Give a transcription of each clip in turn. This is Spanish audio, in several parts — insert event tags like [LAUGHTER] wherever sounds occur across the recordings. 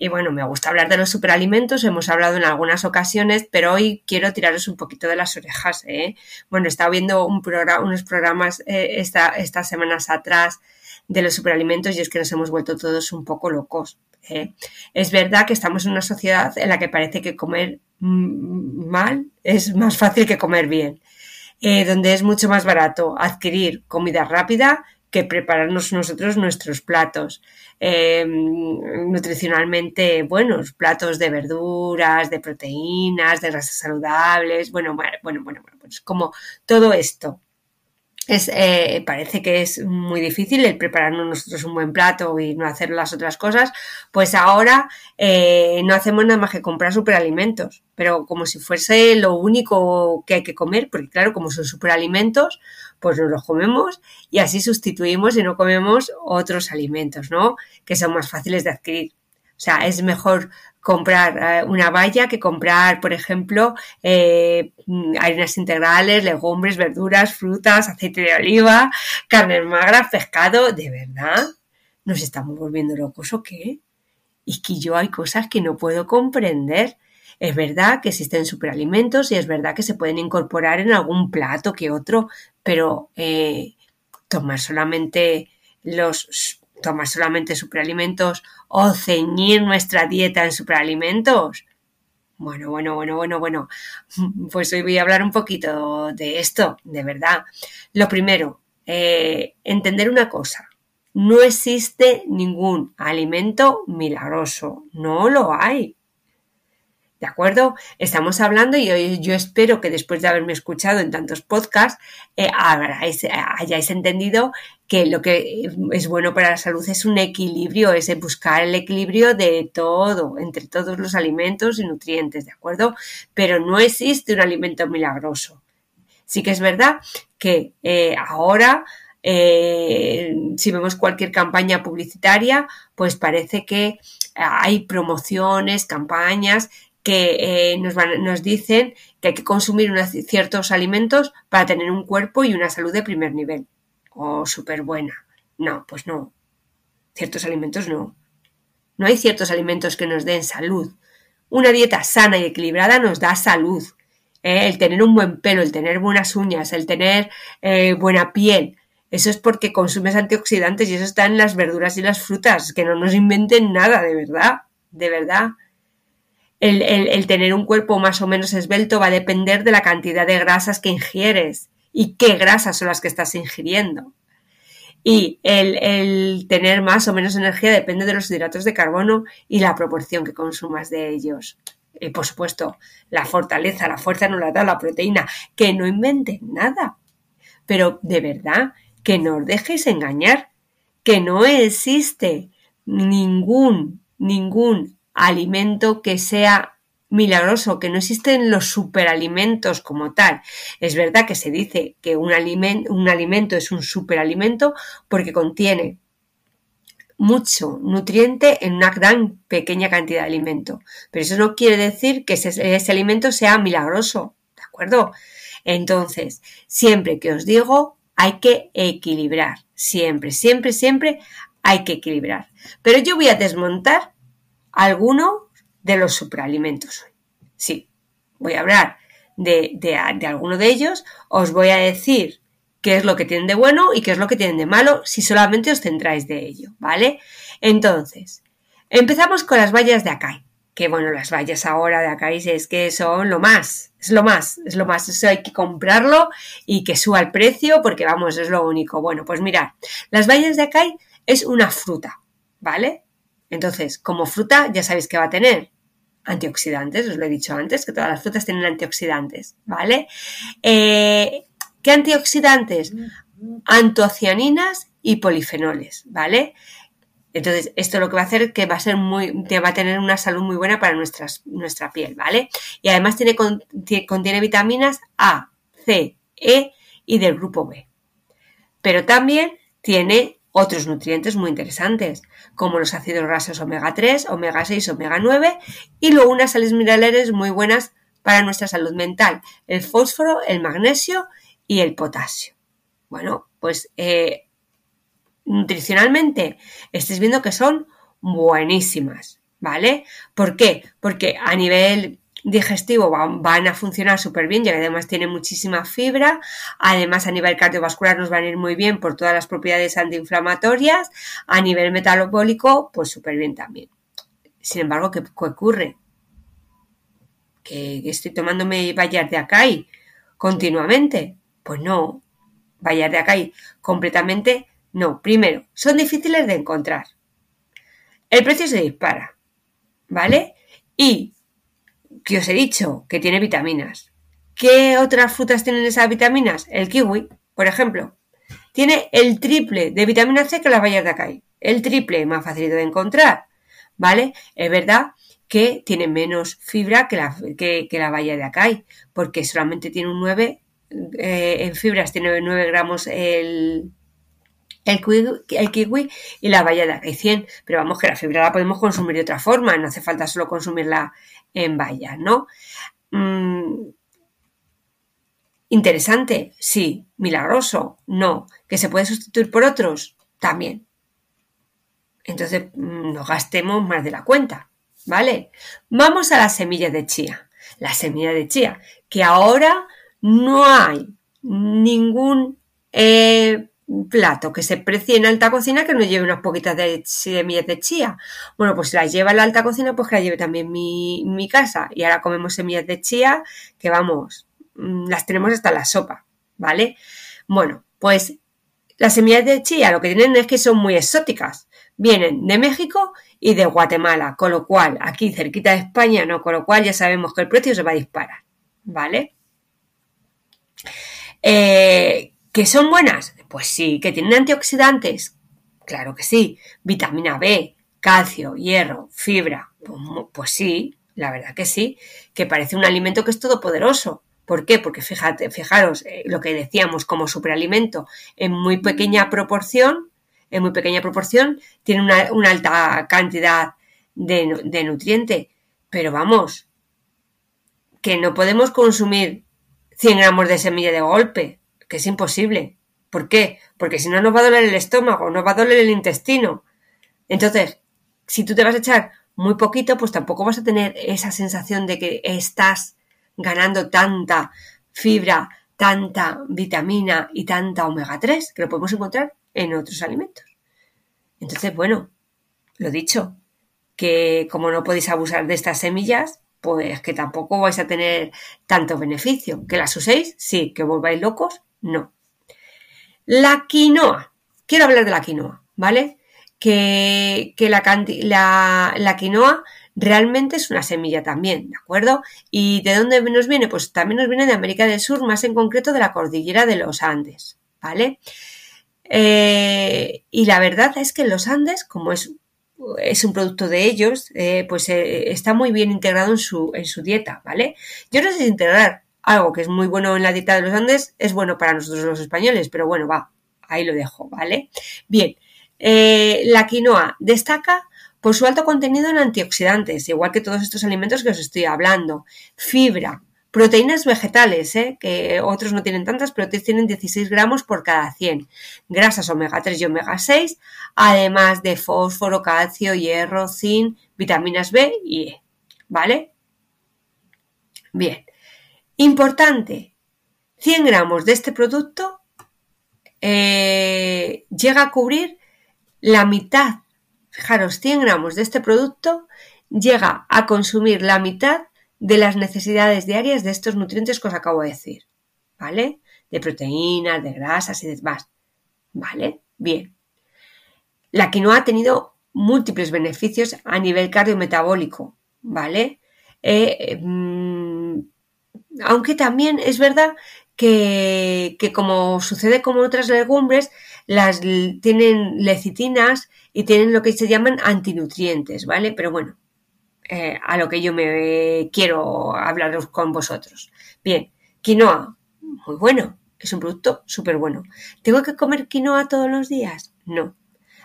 Y bueno, me gusta hablar de los superalimentos, hemos hablado en algunas ocasiones, pero hoy quiero tiraros un poquito de las orejas. ¿eh? Bueno, he estado viendo unos programas eh, estas semanas atrás de los superalimentos y es que nos hemos vuelto todos un poco locos. ¿eh? Es verdad que estamos en una sociedad en la que parece que comer mal es más fácil que comer bien, donde es mucho más barato adquirir comida rápida que prepararnos nosotros nuestros platos eh, nutricionalmente buenos, platos de verduras, de proteínas, de grasas saludables, bueno, bueno, bueno, bueno, pues como todo esto es, eh, parece que es muy difícil el prepararnos nosotros un buen plato y no hacer las otras cosas, pues ahora eh, no hacemos nada más que comprar superalimentos, pero como si fuese lo único que hay que comer, porque claro, como son superalimentos, pues nos los comemos y así sustituimos y no comemos otros alimentos, ¿no? Que son más fáciles de adquirir. O sea, es mejor comprar eh, una valla que comprar, por ejemplo, eh, harinas integrales, legumbres, verduras, frutas, aceite de oliva, carne magra, pescado. ¿De verdad? ¿Nos estamos volviendo locos o qué? Y que yo hay cosas que no puedo comprender. Es verdad que existen superalimentos y es verdad que se pueden incorporar en algún plato que otro, pero eh, tomar solamente los tomar solamente superalimentos o ceñir nuestra dieta en superalimentos. Bueno, bueno, bueno, bueno, bueno. [LAUGHS] Pues hoy voy a hablar un poquito de esto, de verdad. Lo primero, eh, entender una cosa. No existe ningún alimento milagroso. No lo hay. ¿De acuerdo? Estamos hablando y yo espero que después de haberme escuchado en tantos podcasts eh, hayáis entendido que lo que es bueno para la salud es un equilibrio, es buscar el equilibrio de todo, entre todos los alimentos y nutrientes, ¿de acuerdo? Pero no existe un alimento milagroso. Sí que es verdad que eh, ahora eh, si vemos cualquier campaña publicitaria, pues parece que hay promociones, campañas que eh, nos, nos, dicen que hay que consumir unos ciertos alimentos para tener un cuerpo y una salud de primer nivel. O oh, súper buena. No, pues no. Ciertos alimentos no. No hay ciertos alimentos que nos den salud. Una dieta sana y equilibrada nos da salud. ¿eh? El tener un buen pelo, el tener buenas uñas, el tener eh, buena piel. Eso es porque consumes antioxidantes y eso está en las verduras y las frutas. Que no nos inventen nada, de verdad. De verdad el, tener un cuerpo más o menos esbelto va a depender de la cantidad de grasas que ingieres y qué grasas son las que estás ingiriendo. Y el, tener más o menos energía depende de los hidratos de carbono y la proporción que consumas de ellos. Y por supuesto, la fortaleza, la fuerza no la da la proteína. Que no inventen nada. Pero de verdad, que no os dejéis engañar. Que no existe ningún, ningún alimento que sea milagroso, que no existen los superalimentos como tal. Es verdad que se dice que un, un alimento es un superalimento porque contiene mucho nutriente en una gran pequeña cantidad de alimento. Pero eso no quiere decir que ese alimento sea milagroso, ¿de acuerdo? Entonces, siempre que os digo, hay que equilibrar. Siempre, siempre, siempre hay que equilibrar. Pero yo voy a desmontar alguno de los superalimentos. Sí, voy a hablar de, de, alguno de ellos, os voy a decir qué es lo que tienen de bueno y qué es lo que tienen de malo si solamente os centráis de ello, ¿vale? Entonces, empezamos con las bayas de acai, que bueno, las bayas ahora de acá es que son lo más, es lo más, es lo más, eso hay que comprarlo y que suba el precio porque vamos, es lo único. Bueno, pues mirad, las bayas de acá es una fruta, ¿vale? Entonces, como fruta ya sabéis que va a tener antioxidantes, os lo he dicho antes, que todas las frutas tienen antioxidantes, ¿vale? Eh, ¿Qué antioxidantes? Antocianinas y polifenoles, ¿vale? Entonces, esto lo que va a hacer es que va a ser muy, va a tener una salud muy buena para nuestras, nuestra piel, ¿vale? Y además tiene, contiene vitaminas A, C, E y del grupo B. Pero también tiene otros nutrientes muy interesantes, como los ácidos grasos omega 3, omega 6, omega 9 y luego unas sales minerales muy buenas para nuestra salud mental, el fósforo, el magnesio y el potasio. Bueno, pues eh, nutricionalmente estáis viendo que son buenísimas, ¿vale? ¿Por qué? Porque a nivel digestivo van, a funcionar súper bien, y además tienen muchísima fibra, además a nivel cardiovascular nos van a ir muy bien por todas las propiedades antiinflamatorias, a nivel metabólico, pues súper bien también. Sin embargo, ¿qué, ocurre? ¿Que estoy tomándome vallas de acai continuamente? Pues no, vallas de acai completamente no, primero, son difíciles de encontrar. El precio se dispara, ¿vale? Y, que os he dicho, que tiene vitaminas. ¿Qué otras frutas tienen esas vitaminas? El kiwi, por ejemplo. Tiene el triple de vitamina C que las bayas de acai. El triple más fácil de encontrar, ¿vale? Es verdad que tiene menos fibra que la, que, la de acai, porque solamente tiene un 9, eh, en fibras tiene 9 gramos el, el kiwi, y la valla de 100, pero vamos que la fibra la podemos consumir de otra forma, no hace falta solo consumirla en bayas, ¿no? Mm, interesante, sí. Milagroso, no. ¿Que se puede sustituir por otros? También. Entonces, mm, no gastemos más de la cuenta, ¿vale? Vamos a las semillas de chía. La semilla de chía, que ahora no hay ningún eh, plato que se precie en alta cocina que no lleve unas poquitas de semillas de chía. Bueno, pues si las lleva en la alta cocina, pues que la lleve también mi, casa. Y ahora comemos semillas de chía que vamos, mm, las tenemos hasta la sopa, ¿vale? Bueno, pues las semillas de chía lo que tienen es que son muy exóticas. Vienen de México y de Guatemala, con lo cual aquí cerquita de España, no, con lo cual ya sabemos que el precio se va a disparar, ¿vale? Eh, ¿Que son buenas? Pues sí. ¿Que tienen antioxidantes? Claro que sí. Vitamina B, calcio, hierro, fibra. Pues, pues, sí, la verdad que sí. Que parece un alimento que es todopoderoso. ¿Por qué? Porque fíjate, fijaros, eh, lo que decíamos como superalimento, en muy pequeña proporción, en muy pequeña proporción, tiene una, alta cantidad de, de nutriente. Pero vamos, que no podemos consumir 100 gramos de semilla de golpe, que es imposible. ¿Por qué? Porque si no nos va a doler el estómago, nos va a doler el intestino. Entonces, si tú te vas a echar muy poquito, pues tampoco vas a tener esa sensación de que estás ganando tanta fibra, tanta vitamina y tanta omega 3, que lo podemos encontrar en otros alimentos. Entonces, bueno, lo dicho, que como no podéis abusar de estas semillas, pues que tampoco vais a tener tanto beneficio. ¿Que las uséis? Sí. ¿Que volváis locos? No. La quinoa. Quiero hablar de la quinoa, ¿vale? Que, la, la, quinoa realmente es una semilla también, ¿de acuerdo? ¿Y de dónde nos viene? Pues también nos viene de América del Sur, más en concreto de la cordillera de los Andes, ¿vale? Eh, y la verdad es que los Andes, como es, es un producto de ellos, eh, pues eh, está muy bien integrado en su, en su dieta, ¿vale? Yo no sé si integrar, algo que es muy bueno en la dieta de los Andes es bueno para nosotros los españoles, pero bueno, va, ahí lo dejo, ¿vale? Bien, eh, la quinoa destaca por su alto contenido en antioxidantes, igual que todos estos alimentos que os estoy hablando, fibra, proteínas vegetales, ¿eh? que otros no tienen tantas, pero tienen 16 gramos por cada 100, grasas omega 3 y omega 6, además de fósforo, calcio, hierro, zinc, vitaminas B y E, ¿vale? Bien, Importante, 100 gramos de este producto eh, llega a cubrir la mitad, fijaros, 100 gramos de este producto llega a consumir la mitad de las necesidades diarias de estos nutrientes que os acabo de decir, ¿vale? De proteínas, de grasas y demás, ¿vale? Bien. La quinoa ha tenido múltiples beneficios a nivel cardiometabólico, ¿vale? Eh, mm, aunque también es verdad que, como sucede con otras legumbres, las tienen lecitinas y tienen lo que se llaman antinutrientes, ¿vale? Pero bueno, eh, a lo que yo me quiero hablar con vosotros. Bien, quinoa, muy bueno, es un producto súper bueno. ¿Tengo que comer quinoa todos los días? No.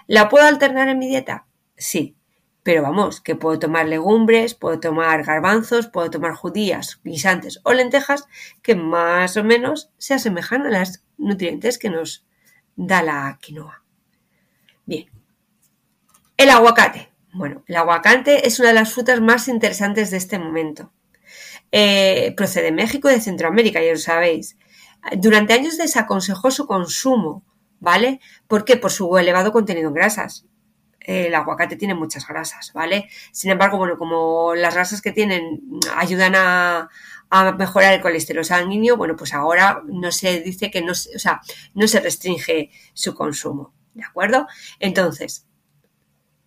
¿La puedo alternar en mi dieta? Sí. Pero vamos, que puedo tomar legumbres, puedo tomar garbanzos, puedo tomar judías, guisantes o lentejas que más o menos se asemejan a las nutrientes que nos da la quinoa. Bien. El aguacate. Bueno, el aguacate es una de las frutas más interesantes de este momento. Eh, procede de México y de Centroamérica, ya lo sabéis. Durante años desaconsejó su consumo, ¿vale? ¿Por qué? Por su elevado contenido en grasas el aguacate tiene muchas grasas, ¿vale? Sin embargo, bueno, como las grasas que tienen ayudan a, mejorar el colesterol sanguíneo, bueno, pues ahora no se dice que no, o sea, no se restringe su consumo, ¿de acuerdo? Entonces,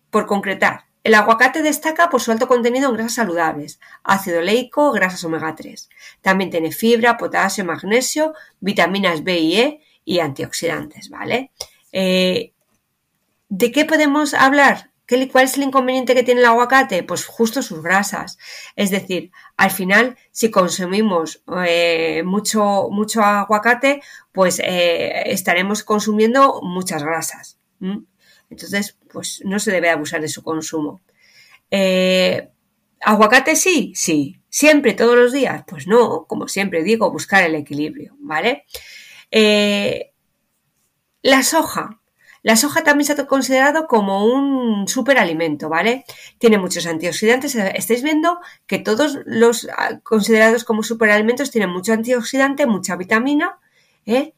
por concretar, el aguacate destaca por su alto contenido en grasas saludables, ácido leico, grasas omega 3. También tiene fibra, potasio, magnesio, vitaminas B y E y antioxidantes, ¿vale? Eh, ¿De qué podemos hablar? ¿Cuál es el inconveniente que tiene el aguacate? Pues justo sus grasas. Es decir, al final, si consumimos eh, mucho, mucho aguacate, pues eh, estaremos consumiendo muchas grasas. Entonces, pues no se debe abusar de su consumo. Eh, ¿Aguacate sí? Sí. ¿Siempre, todos los días? Pues no, como siempre digo, buscar el equilibrio, ¿vale? la soja. La soja también se ha considerado como un superalimento, ¿vale? Tiene muchos antioxidantes. Estáis viendo que todos los ah, considerados como superalimentos tienen mucho antioxidante, mucha vitamina, ¿eh?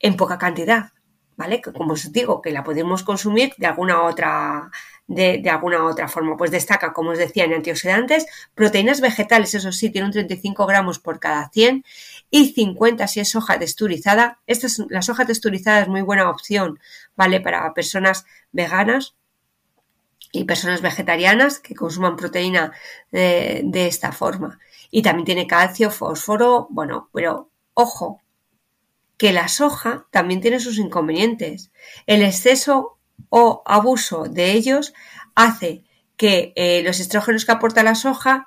en poca cantidad, ¿vale? Como os digo, que la podemos consumir de alguna otra de, alguna otra forma. Pues destaca, como os decía, en antioxidantes, proteínas vegetales, eso sí, tiene un 35 gramos por cada 100 y 50 si es soja texturizada. Esta es, la soja texturizada es muy buena opción, ¿vale? Para personas veganas y personas vegetarianas que consuman proteína de, de esta forma. Y también tiene calcio, fósforo, bueno, pero ojo, que la soja también tiene sus inconvenientes. El exceso o abuso de ellos hace que eh, los estrógenos que aporta la soja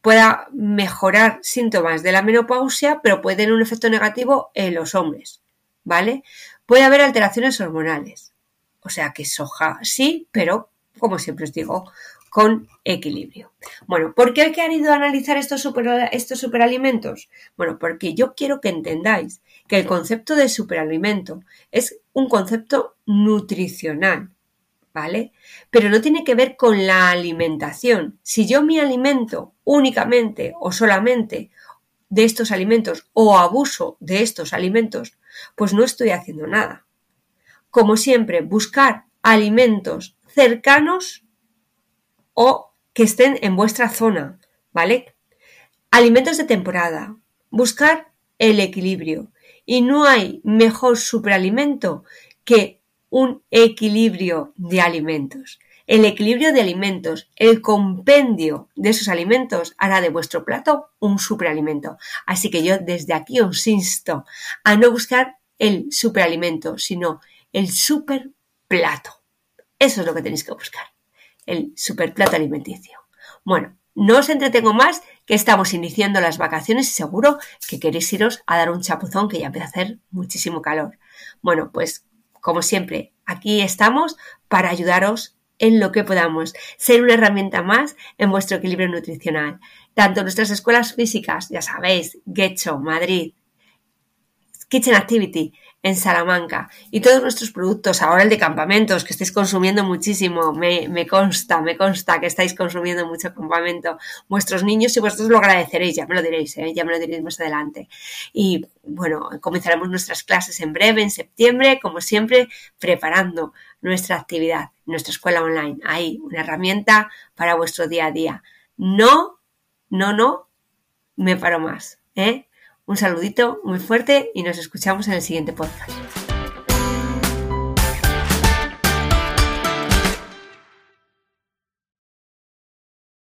pueda mejorar síntomas de la menopausia, pero puede tener un efecto negativo en los hombres, ¿vale? Puede haber alteraciones hormonales. O sea que soja sí, pero como siempre os digo, con equilibrio. Bueno, ¿por qué he querido analizar estos, estos superalimentos? Bueno, porque yo quiero que entendáis que el concepto de superalimento es un concepto nutricional, ¿vale? Pero no tiene que ver con la alimentación. Si yo me alimento únicamente o solamente de estos alimentos o abuso de estos alimentos, pues no estoy haciendo nada. Como siempre, buscar alimentos cercanos o que estén en vuestra zona, ¿vale? Alimentos de temporada. Buscar el equilibrio. Y no hay mejor superalimento que un equilibrio de alimentos. El equilibrio de alimentos, el compendio de esos alimentos hará de vuestro plato un superalimento. Así que yo desde aquí os insto a no buscar el superalimento, sino el superplato. Eso es lo que tenéis que buscar el superplato alimenticio. Bueno, no os entretengo más, que estamos iniciando las vacaciones y seguro que queréis iros a dar un chapuzón que ya empieza a hacer muchísimo calor. Bueno, pues como siempre, aquí estamos para ayudaros en lo que podamos, ser una herramienta más en vuestro equilibrio nutricional. Tanto nuestras escuelas físicas, ya sabéis, Getcho, Madrid, Kitchen Activity, en Salamanca y todos nuestros productos, ahora el de campamentos, que estáis consumiendo muchísimo, me, consta, me consta que estáis consumiendo mucho campamento, vuestros niños y vosotros lo agradeceréis, ya me lo diréis, ¿eh? ya me lo diréis más adelante. Y bueno, comenzaremos nuestras clases en breve, en septiembre, como siempre, preparando nuestra actividad, nuestra escuela online. Ahí, una herramienta para vuestro día a día. No, no, no, me paro más. ¿eh? Un saludito muy fuerte y nos escuchamos en el siguiente podcast.